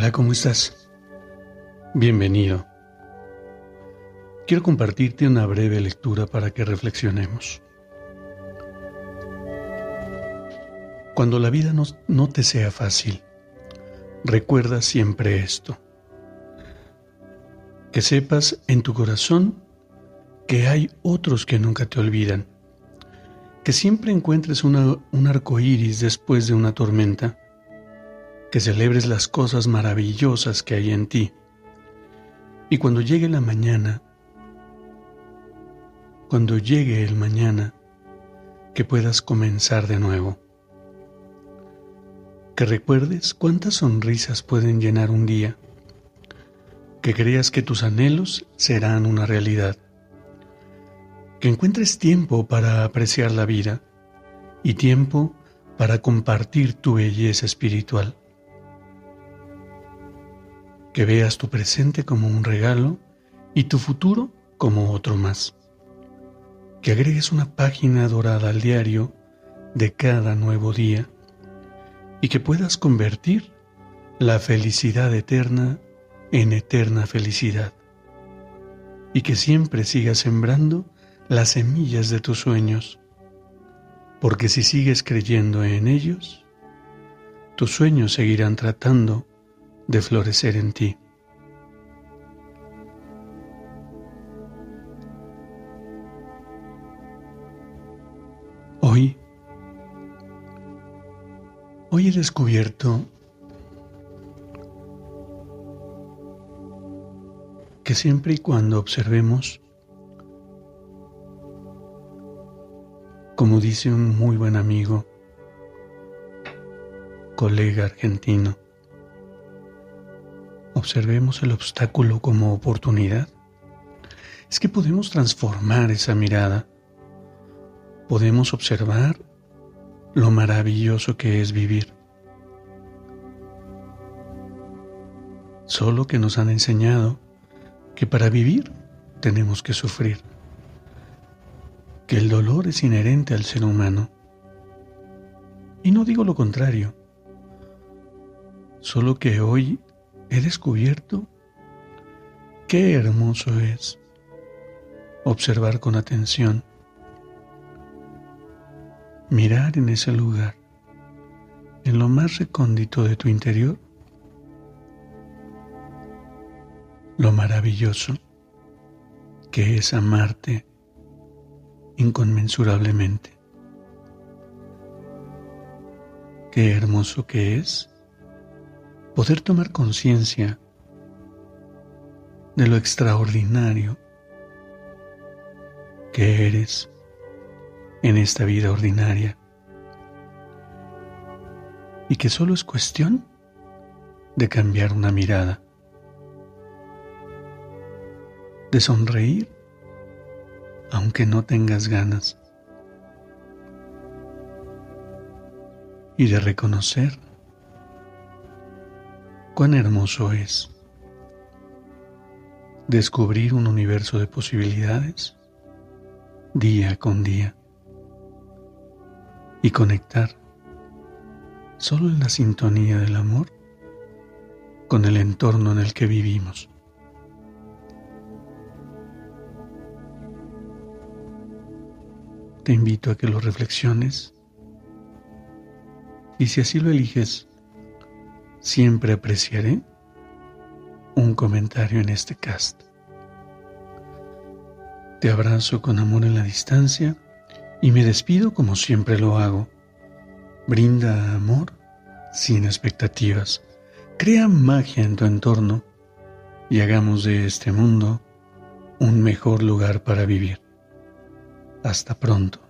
Hola, ¿cómo estás? Bienvenido. Quiero compartirte una breve lectura para que reflexionemos. Cuando la vida no, te sea fácil, recuerda siempre esto. Que sepas en tu corazón que hay otros que nunca te olvidan. Que siempre encuentres un arco iris después de una tormenta que celebres las cosas maravillosas que hay en ti. Y cuando llegue la mañana, cuando llegue el mañana, que puedas comenzar de nuevo. Que recuerdes cuántas sonrisas pueden llenar un día. Que creas que tus anhelos serán una realidad. Que encuentres tiempo para apreciar la vida y tiempo para compartir tu belleza espiritual que veas tu presente como un regalo y tu futuro como otro más. Que agregues una página dorada al diario de cada nuevo día y que puedas convertir la felicidad eterna en eterna felicidad y que siempre sigas sembrando las semillas de tus sueños, porque si sigues creyendo en ellos, tus sueños seguirán tratando de florecer en ti. Hoy, hoy he descubierto que siempre y cuando observemos, como dice un muy buen amigo, colega argentino, observemos el obstáculo como oportunidad, es que podemos transformar esa mirada. Podemos observar lo maravilloso que es vivir. Solo que nos han enseñado que para vivir tenemos que sufrir, que el dolor es inherente al ser humano. Y no digo lo contrario, solo que hoy he descubierto qué hermoso es observar con atención, mirar en ese lugar, en lo más recóndito de tu interior, lo maravilloso que es amarte inconmensurablemente. Qué hermoso que es poder tomar conciencia de lo extraordinario que eres en esta vida ordinaria. Y que solo es cuestión de cambiar una mirada, de sonreír aunque no tengas ganas y de reconocer Cuán hermoso es descubrir un universo de posibilidades día con día y conectar solo en la sintonía del amor con el entorno en el que vivimos. Te invito a que lo reflexiones y si así lo eliges, Siempre apreciaré un comentario en este cast. Te abrazo con amor en la distancia y me despido como siempre lo hago. Brinda amor sin expectativas. Crea magia en tu entorno y hagamos de este mundo un mejor lugar para vivir. Hasta pronto.